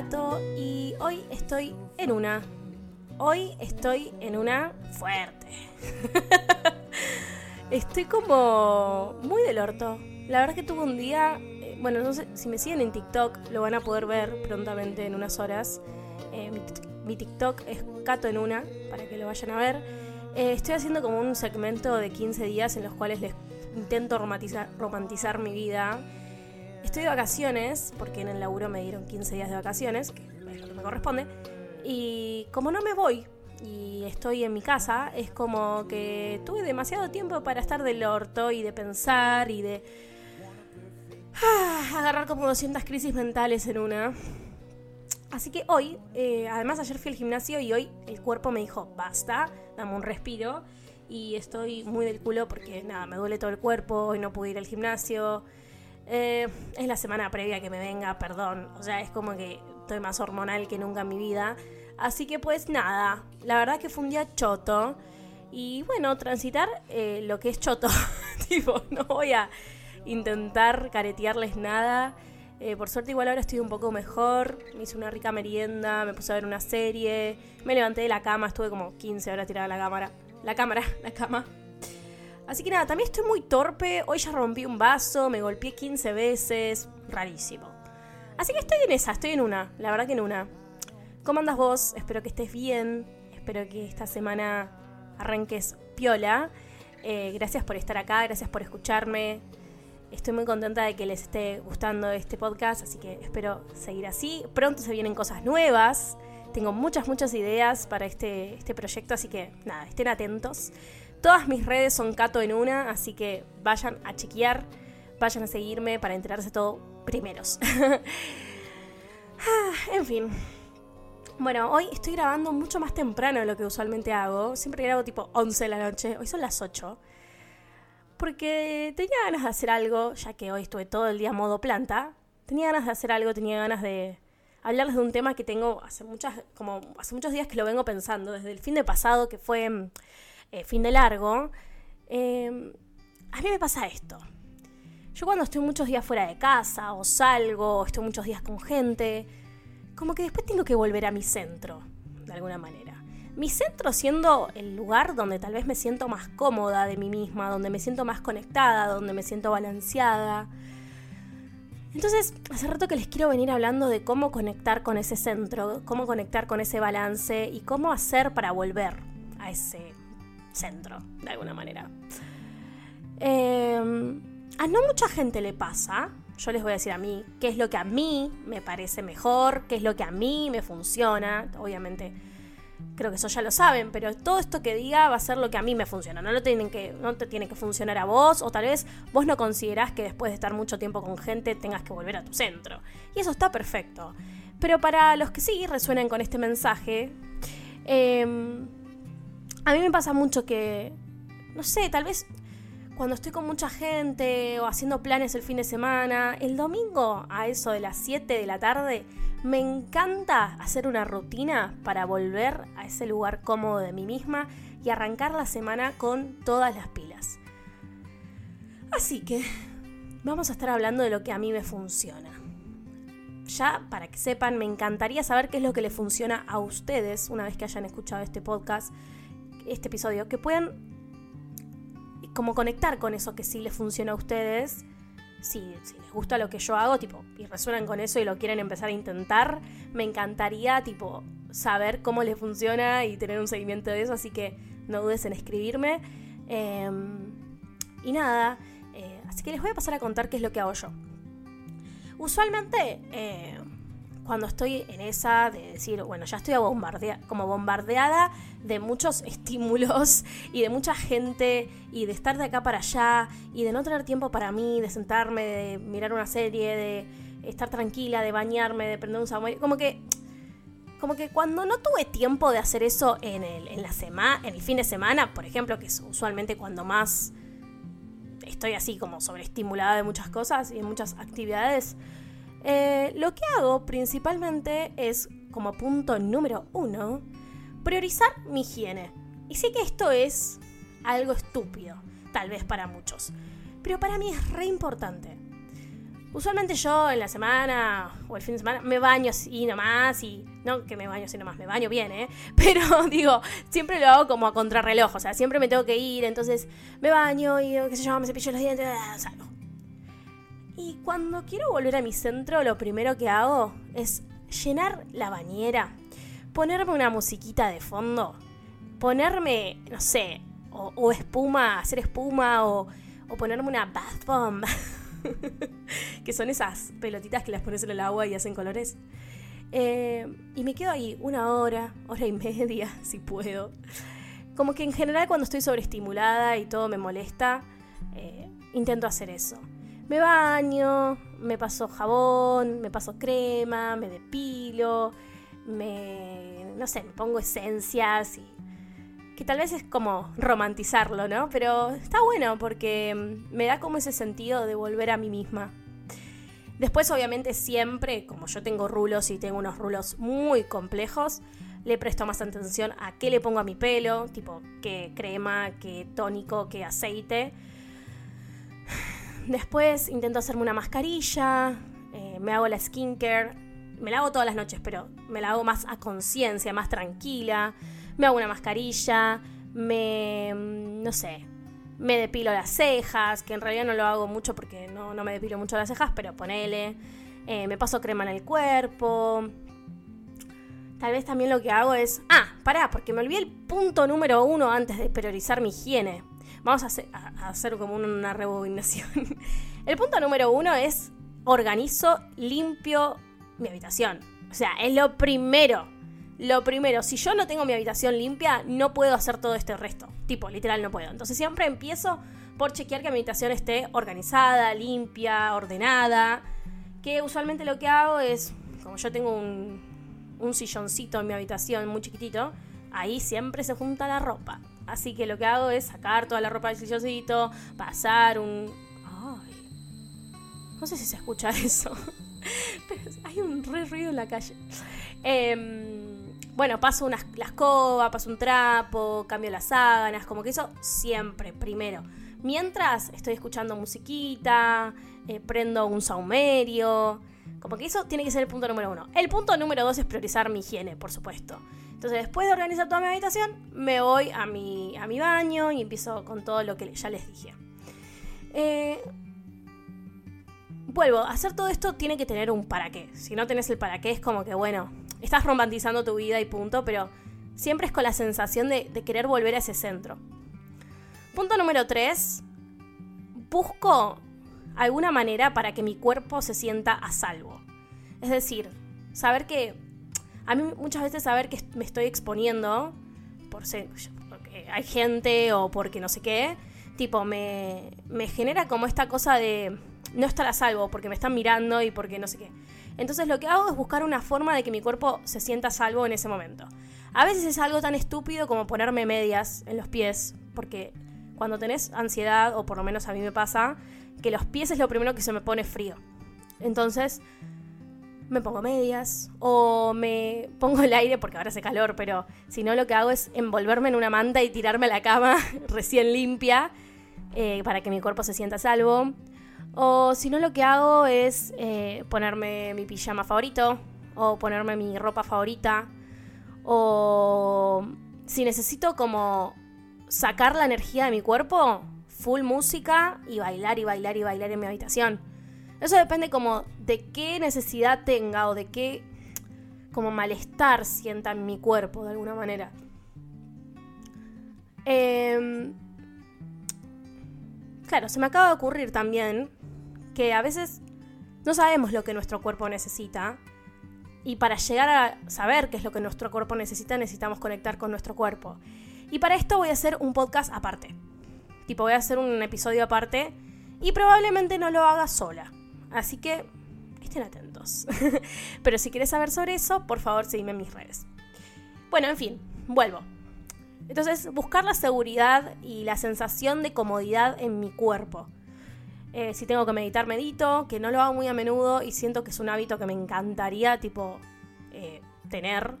es Kato y hoy estoy en una. Hoy estoy en una fuerte. estoy como muy del orto. La verdad que tuve un día, eh, bueno, no sé si me siguen en TikTok, lo van a poder ver prontamente en unas horas. Eh, mi, mi TikTok es Kato en una, para que lo vayan a ver. Eh, estoy haciendo como un segmento de 15 días en los cuales les intento romantizar, romantizar mi vida. Estoy de vacaciones, porque en el laburo me dieron 15 días de vacaciones, que es lo que me corresponde. Y como no me voy y estoy en mi casa, es como que tuve demasiado tiempo para estar del orto y de pensar y de ah, agarrar como 200 crisis mentales en una. Así que hoy, eh, además ayer fui al gimnasio y hoy el cuerpo me dijo, basta, dame un respiro. Y estoy muy del culo porque nada, me duele todo el cuerpo, hoy no pude ir al gimnasio. Eh, es la semana previa que me venga, perdón. O sea, es como que estoy más hormonal que nunca en mi vida. Así que pues nada, la verdad que fue un día choto. Y bueno, transitar eh, lo que es choto. tipo, no voy a intentar caretearles nada. Eh, por suerte igual ahora estoy un poco mejor. Me hice una rica merienda, me puse a ver una serie. Me levanté de la cama, estuve como 15 horas tirada la cámara. La cámara, la cama. Así que nada, también estoy muy torpe. Hoy ya rompí un vaso, me golpeé 15 veces. Rarísimo. Así que estoy en esa, estoy en una. La verdad que en una. ¿Cómo andas vos? Espero que estés bien. Espero que esta semana arranques piola. Eh, gracias por estar acá, gracias por escucharme. Estoy muy contenta de que les esté gustando este podcast, así que espero seguir así. Pronto se vienen cosas nuevas. Tengo muchas, muchas ideas para este, este proyecto, así que nada, estén atentos. Todas mis redes son Cato en una, así que vayan a chequear, vayan a seguirme para enterarse todo primeros. Ah, en fin. Bueno, hoy estoy grabando mucho más temprano de lo que usualmente hago. Siempre grabo tipo 11 de la noche. Hoy son las 8. Porque tenía ganas de hacer algo, ya que hoy estuve todo el día modo planta. Tenía ganas de hacer algo, tenía ganas de hablarles de un tema que tengo hace muchas, como hace muchos días que lo vengo pensando, desde el fin de pasado, que fue mm, eh, fin de largo. Eh, a mí me pasa esto. Yo cuando estoy muchos días fuera de casa, o salgo, o estoy muchos días con gente, como que después tengo que volver a mi centro, de alguna manera. Mi centro siendo el lugar donde tal vez me siento más cómoda de mí misma, donde me siento más conectada, donde me siento balanceada. Entonces, hace rato que les quiero venir hablando de cómo conectar con ese centro, cómo conectar con ese balance y cómo hacer para volver a ese centro, de alguna manera. Eh, a no mucha gente le pasa, yo les voy a decir a mí, qué es lo que a mí me parece mejor, qué es lo que a mí me funciona, obviamente creo que eso ya lo saben, pero todo esto que diga va a ser lo que a mí me funciona. No, lo tienen que, no te tiene que funcionar a vos, o tal vez vos no considerás que después de estar mucho tiempo con gente tengas que volver a tu centro. Y eso está perfecto. Pero para los que sí resuenan con este mensaje, eh, a mí me pasa mucho que, no sé, tal vez cuando estoy con mucha gente o haciendo planes el fin de semana, el domingo a eso de las 7 de la tarde, me encanta hacer una rutina para volver a ese lugar cómodo de mí misma y arrancar la semana con todas las pilas. Así que vamos a estar hablando de lo que a mí me funciona. Ya, para que sepan, me encantaría saber qué es lo que le funciona a ustedes una vez que hayan escuchado este podcast, este episodio, que puedan como conectar con eso que sí les funciona a ustedes. Si, si les gusta lo que yo hago, tipo, y resuenan con eso y lo quieren empezar a intentar, me encantaría, tipo, saber cómo les funciona y tener un seguimiento de eso, así que no dudes en escribirme. Eh, y nada, eh, así que les voy a pasar a contar qué es lo que hago yo. Usualmente, eh, cuando estoy en esa de decir, bueno, ya estoy como bombardeada de muchos estímulos y de mucha gente y de estar de acá para allá y de no tener tiempo para mí, de sentarme, de mirar una serie, de estar tranquila, de bañarme, de prender un samuel, como que como que cuando no tuve tiempo de hacer eso en el, en la semana, en el fin de semana, por ejemplo, que es usualmente cuando más estoy así como sobreestimulada de muchas cosas y de muchas actividades, eh, lo que hago principalmente es, como punto número uno, priorizar mi higiene. Y sé que esto es algo estúpido, tal vez para muchos, pero para mí es re importante. Usualmente yo en la semana o el fin de semana me baño así nomás y no que me baño así nomás, me baño bien, ¿eh? Pero digo, siempre lo hago como a contrarreloj, o sea, siempre me tengo que ir, entonces me baño y qué sé yo, me cepillo los dientes, salgo. Y cuando quiero volver a mi centro, lo primero que hago es llenar la bañera, ponerme una musiquita de fondo, ponerme, no sé, o, espuma, hacer espuma, o, ponerme una bath bomb, que son esas pelotitas que las pones en el agua y hacen colores. Eh, y me quedo ahí una hora, hora y media, si puedo. Como que en general cuando estoy sobreestimulada y todo me molesta, eh, intento hacer eso me baño, me paso jabón, me paso crema, me depilo, me, no sé, me pongo esencias y que tal vez es como romantizarlo, ¿no? Pero está bueno porque mm, me da como ese sentido de volver a mí misma. Después, obviamente, siempre, como yo tengo rulos y tengo unos rulos muy complejos, le presto más atención a qué le pongo a mi pelo, tipo qué crema, qué tónico, qué aceite Después intento hacerme una mascarilla, eh, me hago la skincare, me la hago todas las noches, pero me la hago más a conciencia, más tranquila. Me hago una mascarilla, me. Mm, no sé. Me depilo las cejas, que en realidad no lo hago mucho porque no, me depilo mucho las cejas, pero ponele. Eh, me paso crema en el cuerpo. Tal vez también lo que hago es. Ah, pará, porque me olvidé el punto número uno antes de priorizar mi higiene. Vamos a hacer, como una rebobinación. El punto número uno es organizo, limpio mi habitación. O sea, es lo primero. Lo primero, si yo no tengo mi habitación limpia, no puedo hacer todo este resto. Tipo, literal no puedo. Entonces siempre empiezo por chequear que mi habitación esté organizada, limpia, ordenada. Que usualmente lo que hago es, como yo tengo un, un silloncito en mi habitación muy chiquitito, ahí siempre se junta la ropa. Así que lo que hago es sacar toda la ropa del silloncito, pasar un... Ay. No sé si se escucha eso. Pero hay un re ruido en la calle. Em, bueno, paso una, la escoba, paso un trapo, cambio las sábanas, como que eso siempre, primero. Mientras estoy escuchando musiquita, eh, prendo un saumerio. Como que eso tiene que ser el punto número uno. El punto número dos es priorizar mi higiene, por supuesto. Entonces, después de organizar toda mi habitación, me voy a mi, a mi baño y empiezo con todo lo que ya les dije. Eh, vuelvo, hacer todo esto tiene que tener un para qué. Si no tenés el para qué, es como que, bueno, estás romantizando tu vida y punto, pero siempre es con la sensación de, de querer volver a ese centro. Punto número 3. Busco alguna manera para que mi cuerpo se sienta a salvo. Es decir, saber que a mí muchas veces saber que me estoy exponiendo por ser, porque hay gente o porque no sé qué, tipo, me, me genera como esta cosa de no estar a salvo porque me están mirando y porque no sé qué. Entonces lo que hago es buscar una forma de que mi cuerpo se sienta salvo en ese momento. A veces es algo tan estúpido como ponerme medias en los pies, porque cuando tenés ansiedad, o por lo menos a mí me pasa, que los pies es lo primero que se me pone frío. Entonces, me pongo medias o me pongo el aire porque ahora hace calor, pero si no lo que hago es envolverme en una manta y tirarme a la cama recién limpia eh, para que mi cuerpo se sienta salvo. O si no lo que hago es eh, ponerme mi pijama favorito o ponerme mi ropa favorita. O si necesito como sacar la energía de mi cuerpo, full música y bailar y bailar y bailar en mi habitación. Eso depende como de qué necesidad tenga o de qué como malestar sienta en mi cuerpo de alguna manera. Em, claro, se me acaba de ocurrir también que a veces no sabemos lo que nuestro cuerpo necesita y para llegar a saber qué es lo que nuestro cuerpo necesita necesitamos conectar con nuestro cuerpo. Y para esto voy a hacer un podcast aparte. Tipo, voy a hacer un episodio aparte y probablemente no lo haga sola. Así que estén atentos. Pero si quieres saber sobre eso, por favor seguime en mis redes. Bueno, en fin, vuelvo. Entonces, buscar la seguridad y la sensación de comodidad en mi cuerpo. Eh, si tengo que meditar, medito, que no lo hago muy a menudo y siento que es un hábito que me encantaría, tipo, eh, tener.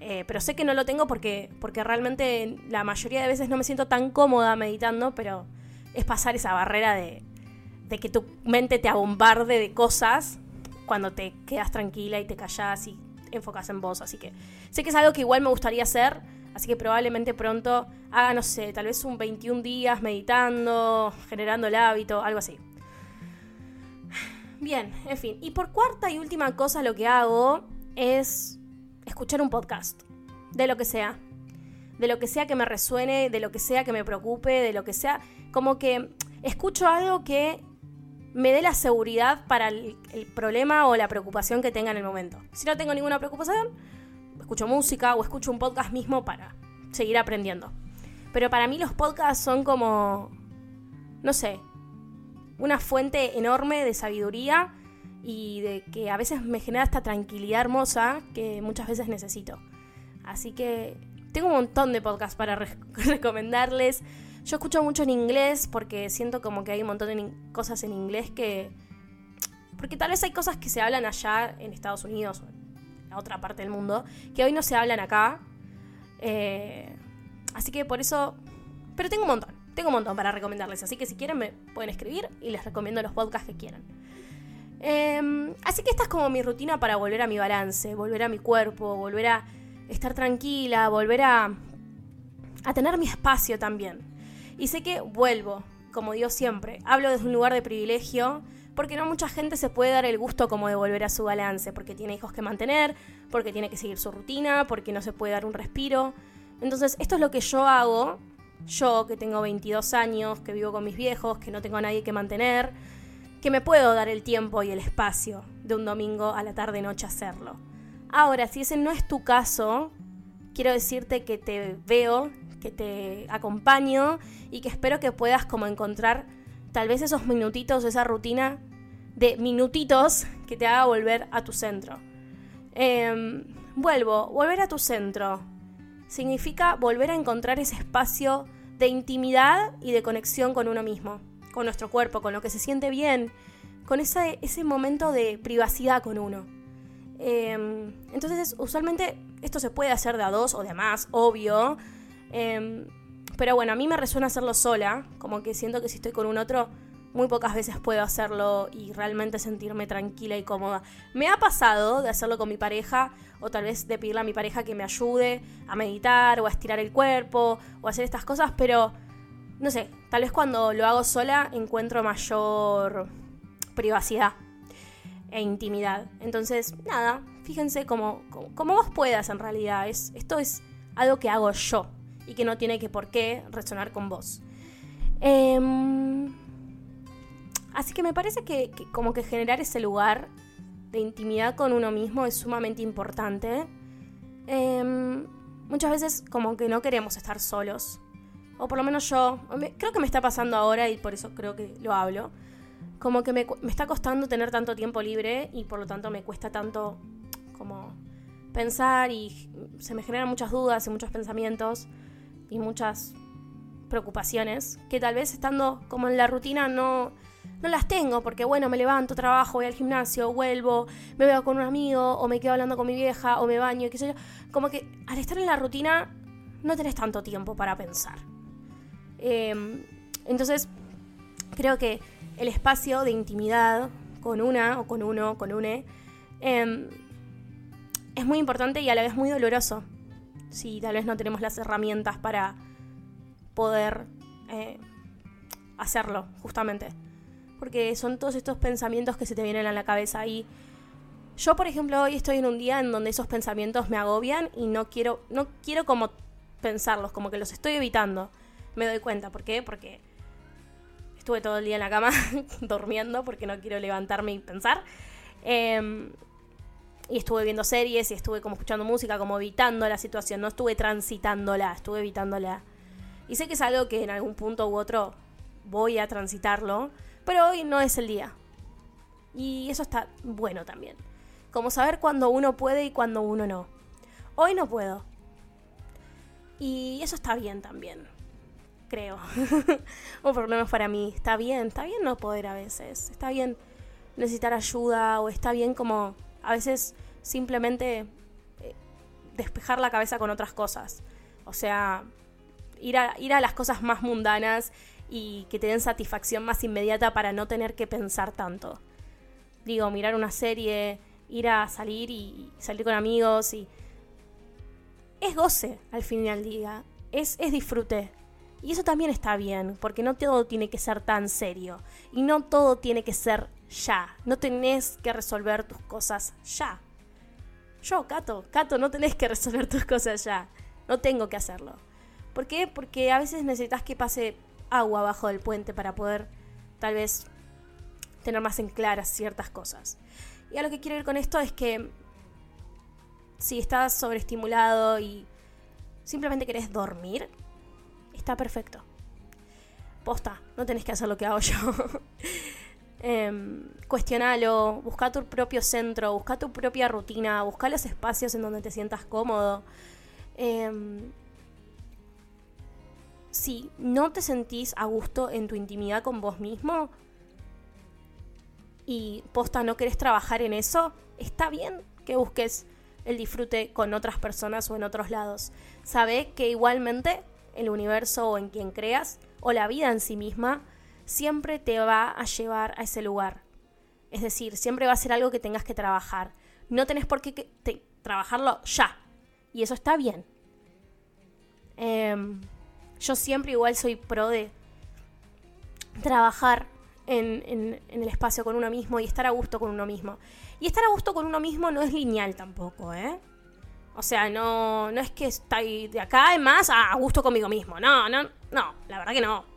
Eh, pero sé que no lo tengo porque, porque realmente la mayoría de veces no me siento tan cómoda meditando, pero es pasar esa barrera de, de que tu mente te abombarde de cosas cuando te quedas tranquila y te callas y enfocas en vos. Así que sé que es algo que igual me gustaría hacer. Así que probablemente pronto haga, no sé, tal vez un 21 días meditando, generando el hábito, algo así. Bien, en fin. Y por cuarta y última cosa lo que hago es escuchar un podcast. De lo que sea. De lo que sea que me resuene, de lo que sea que me preocupe, de lo que sea. Como que escucho algo que me dé la seguridad para el, problema o la preocupación que tenga en el momento. Si no tengo ninguna preocupación, escucho música o escucho un podcast mismo para seguir aprendiendo. Pero para mí los podcasts son como, no sé, una fuente enorme de sabiduría y de que a veces me genera esta tranquilidad hermosa que muchas veces necesito. Así que tengo un montón de podcasts para re recomendarles. Yo escucho mucho en inglés porque siento como que hay un montón de cosas en inglés que... Porque tal vez hay cosas que se hablan allá en Estados Unidos o en la otra parte del mundo que hoy no se hablan acá. Eh, así que por eso... Pero tengo un montón, tengo un montón para recomendarles. Así que si quieren me pueden escribir y les recomiendo los podcasts que quieran. Eh, así que esta es como mi rutina para volver a mi balance, volver a mi cuerpo, volver a estar tranquila, volver a, a tener mi espacio también. Y sé que vuelvo, como digo siempre, hablo desde un lugar de privilegio, porque no mucha gente se puede dar el gusto como de volver a su balance, porque tiene hijos que mantener, porque tiene que seguir su rutina, porque no se puede dar un respiro. Entonces, esto es lo que yo hago, yo que tengo 22 años, que vivo con mis viejos, que no tengo a nadie que mantener, que me puedo dar el tiempo y el espacio de un domingo a la tarde noche hacerlo. Ahora, si ese no es tu caso, quiero decirte que te veo, te acompaño y que espero que puedas como encontrar tal vez esos minutitos, esa rutina de minutitos que te haga volver a tu centro. Eh, vuelvo, volver a tu centro. Significa volver a encontrar ese espacio de intimidad y de conexión con uno mismo, con nuestro cuerpo, con lo que se siente bien, con ese, ese momento de privacidad con uno. Eh, entonces, usualmente esto se puede hacer de a dos o de a más, obvio. Eh, pero bueno, a mí me resuena hacerlo sola, como que siento que si estoy con un otro, muy pocas veces puedo hacerlo y realmente sentirme tranquila y cómoda. Me ha pasado de hacerlo con mi pareja o tal vez de pedirle a mi pareja que me ayude a meditar o a estirar el cuerpo o a hacer estas cosas, pero no sé, tal vez cuando lo hago sola encuentro mayor privacidad e intimidad. Entonces, nada, fíjense como, como, como vos puedas en realidad. Es, esto es algo que hago yo y que no tiene que por qué resonar con vos. Eh, así que me parece que, como que generar ese lugar de intimidad con uno mismo es sumamente importante. Eh, muchas veces como que no queremos estar solos. O por lo menos yo, creo que me está pasando ahora y por eso creo que lo hablo. Como que me, me está costando tener tanto tiempo libre y por lo tanto me cuesta tanto como pensar y se me generan muchas dudas y muchos pensamientos y muchas preocupaciones que tal vez estando como en la rutina no, no las tengo, porque bueno, me levanto, trabajo, voy al gimnasio, vuelvo, me veo con un amigo, o me quedo hablando con mi vieja, o me baño, qué sé yo. Como que al estar en la rutina no tenés tanto tiempo para pensar. Eh, entonces, creo que el espacio de intimidad con una, o con uno, con une, eh, es muy importante y a la vez muy doloroso si tal vez no tenemos las herramientas para poder eh, hacerlo, justamente. Porque son todos estos pensamientos que se te vienen a la cabeza y yo, por ejemplo, hoy estoy en un día en donde esos pensamientos me agobian y no quiero, no quiero como pensarlos, como que los estoy evitando. Me doy cuenta, ¿por qué? Porque estuve todo el día en la cama durmiendo porque no quiero levantarme y pensar. Eh, y estuve viendo series y estuve como escuchando música, como evitando la situación, no estuve transitándola, estuve evitándola. Y sé que es algo que en algún punto u otro voy a transitarlo, pero hoy no es el día. Y eso está bueno también. Como saber cuándo uno puede y cuándo uno no. Hoy no puedo. Y eso está bien también. Creo. o por lo menos para mí. Está bien. Está bien no poder a veces. Está bien necesitar ayuda. O está bien como a veces simplemente eh, despejar la cabeza con otras cosas. O sea, ir a, ir a las cosas más mundanas y que te den satisfacción más inmediata para no tener que pensar tanto. Digo, mirar una serie, ir a salir y salir con amigos y... Es goce al fin y al día, es, es disfrute. Y eso también está bien, porque no todo tiene que ser tan serio. Y no todo tiene que ser ya. No tenés que resolver tus cosas ya. Yo, Cato, Cato, no tenés que resolver tus cosas ya. No tengo que hacerlo. ¿Por qué? Porque a veces necesitas que pase agua abajo del puente para poder tal vez tener más en claras ciertas cosas. Y a lo que quiero ir con esto es que si estás sobreestimulado y simplemente querés dormir, está perfecto. Posta, no tenés que hacer lo que hago yo. eh, cuestionalo, busca tu propio centro, busca tu propia rutina, busca los espacios en donde te sientas cómodo. Eh, si no te sentís a gusto en tu intimidad con vos mismo y posta no querés trabajar en eso, está bien que busques el disfrute con otras personas o en otros lados. Sabe que igualmente el universo o en quien creas o la vida en sí misma siempre te va a llevar a ese lugar. Es decir, siempre va a ser algo que tengas que trabajar. No tenés por qué trabajarlo ya. Y eso está bien. Eh, yo siempre igual soy pro de trabajar en, el espacio con uno mismo y estar a gusto con uno mismo. Y estar a gusto con uno mismo no es lineal tampoco, ¿eh? O sea, no, no es que estoy de acá en más a gusto conmigo mismo. No, no, no, la verdad que no.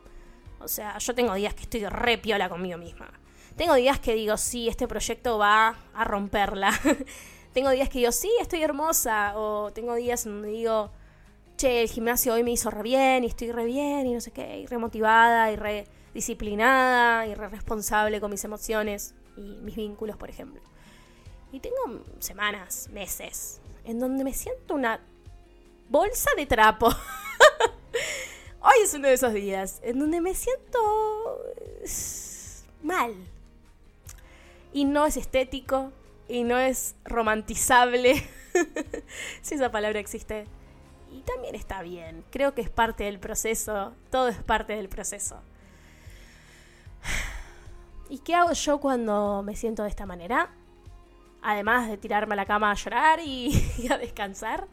O sea, yo tengo días que estoy re piola conmigo misma. Tengo días que digo, sí, este proyecto va a romperla. tengo días que digo, sí, estoy hermosa. O tengo días donde digo, che, el gimnasio hoy me hizo re bien y estoy re bien y no sé qué, y re motivada y re disciplinada y re responsable con mis emociones y mis vínculos, por ejemplo. Y tengo semanas, meses, en donde me siento una bolsa de trapo. hoy es uno de esos días en donde me siento mal. Y no es estético y no es romantizable. si esa palabra existe y también está bien. Creo que es parte del proceso. Todo es parte del proceso. ¿Y qué hago yo cuando me siento de esta manera? Además de tirarme a la cama a llorar y, a descansar,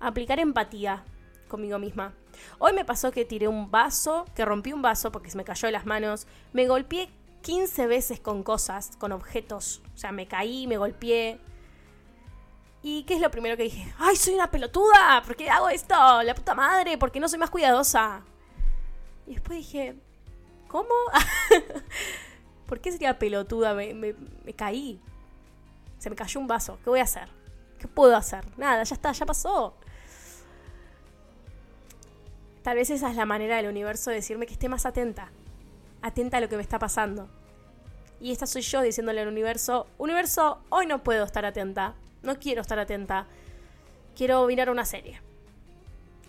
aplicar empatía conmigo misma. Hoy me pasó que tiré un vaso, que rompí un vaso porque se me cayó de las manos. Me golpeé 15 veces con cosas, con objetos. O sea, me caí, me golpeé, ¿Y qué es lo primero que dije? ¡Ay, soy una pelotuda! ¿Por qué hago esto? ¡La puta madre! ¿Por qué no soy más cuidadosa? Y después dije, ¿cómo? ¿Por qué sería pelotuda? Me, me, caí. Se me cayó un vaso. ¿Qué voy a hacer? ¿Qué puedo hacer? Nada, ya está, ya pasó. Tal vez esa es la manera del universo de decirme que esté más atenta. Atenta a lo que me está pasando. Y esta soy yo diciéndole al universo, universo, hoy no puedo estar atenta no quiero estar atenta. Quiero mirar una serie.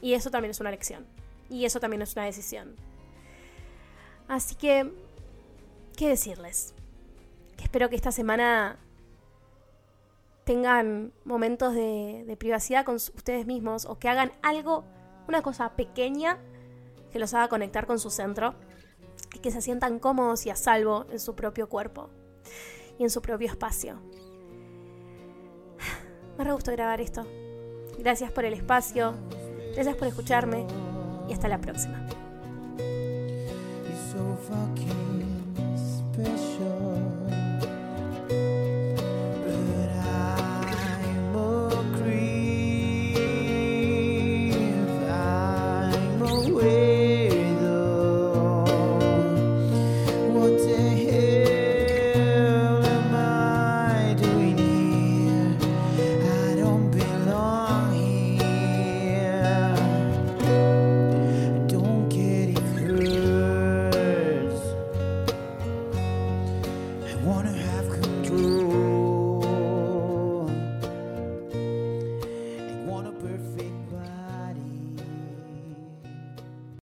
Y eso también es una lección. Y eso también es una decisión. Así que, ¿qué decirles? Espero que esta semana tengan momentos de, privacidad con ustedes mismos o que hagan algo, una cosa pequeña que los haga conectar con su centro y que se sientan cómodos y a salvo en su propio cuerpo y en su propio espacio. Me re gustó grabar esto. Gracias por el espacio, gracias por escucharme y hasta la próxima.